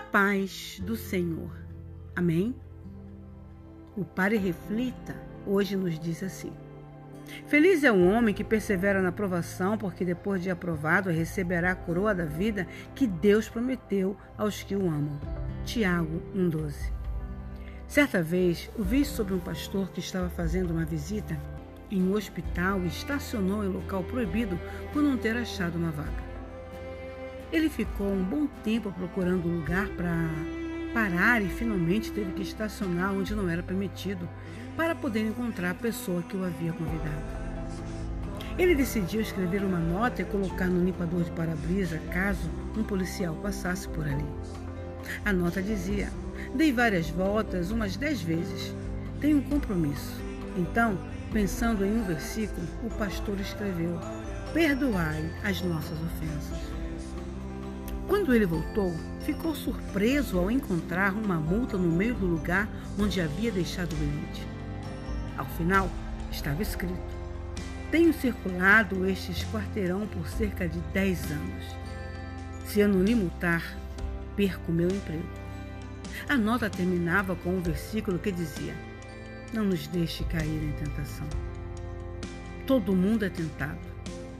paz do Senhor. Amém? O Pare Reflita hoje nos diz assim: Feliz é o homem que persevera na provação, porque depois de aprovado receberá a coroa da vida que Deus prometeu aos que o amam. Tiago 1,12. Certa vez, ouvi sobre um pastor que estava fazendo uma visita em um hospital e estacionou em local proibido por não ter achado uma vaga. Ele ficou um bom tempo procurando um lugar para parar e finalmente teve que estacionar onde não era permitido para poder encontrar a pessoa que o havia convidado. Ele decidiu escrever uma nota e colocar no limpador de para-brisa caso um policial passasse por ali. A nota dizia: Dei várias voltas, umas dez vezes. Tenho um compromisso. Então, pensando em um versículo, o pastor escreveu: Perdoai as nossas ofensas. Quando ele voltou, ficou surpreso ao encontrar uma multa no meio do lugar onde havia deixado o bilhete. Ao final, estava escrito: Tenho circulado este quarteirão por cerca de 10 anos. Se eu não lhe multar, perco meu emprego. A nota terminava com um versículo que dizia: Não nos deixe cair em tentação. Todo mundo é tentado,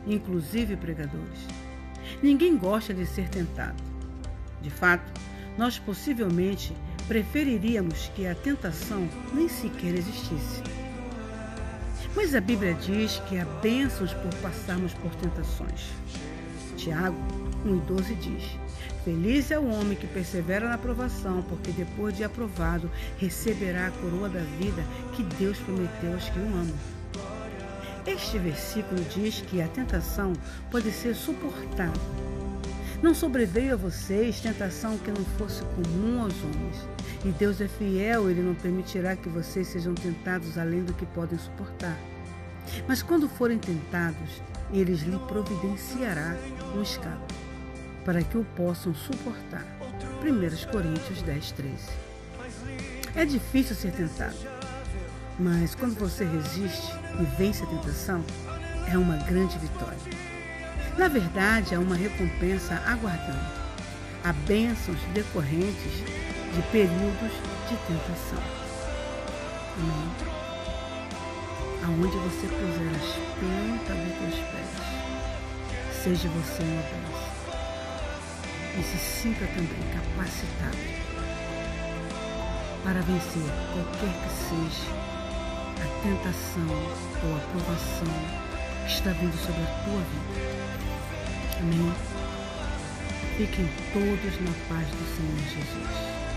inclusive pregadores. Ninguém gosta de ser tentado. De fato, nós possivelmente preferiríamos que a tentação nem sequer existisse. Mas a Bíblia diz que há bênçãos por passarmos por tentações. Tiago 1,12 diz: Feliz é o homem que persevera na aprovação, porque depois de aprovado receberá a coroa da vida que Deus prometeu aos que o amam. Este versículo diz que a tentação pode ser suportada. Não sobreveio a vocês tentação que não fosse comum aos homens. E Deus é fiel, ele não permitirá que vocês sejam tentados além do que podem suportar. Mas quando forem tentados, ele lhe providenciará um escape, para que o possam suportar. 1 Coríntios 10, 13. É difícil ser tentado. Mas quando você resiste e vence a tentação, é uma grande vitória. Na verdade, há uma recompensa aguardando. Há bênçãos decorrentes de períodos de tentação. Amém. Aonde você puser as plantas dos teus pés, seja você uma bênção. E se sinta também capacitado para vencer qualquer que seja a tentação ou a provação que está vindo sobre a tua vida. Amém? Fiquem todos na paz do Senhor Jesus.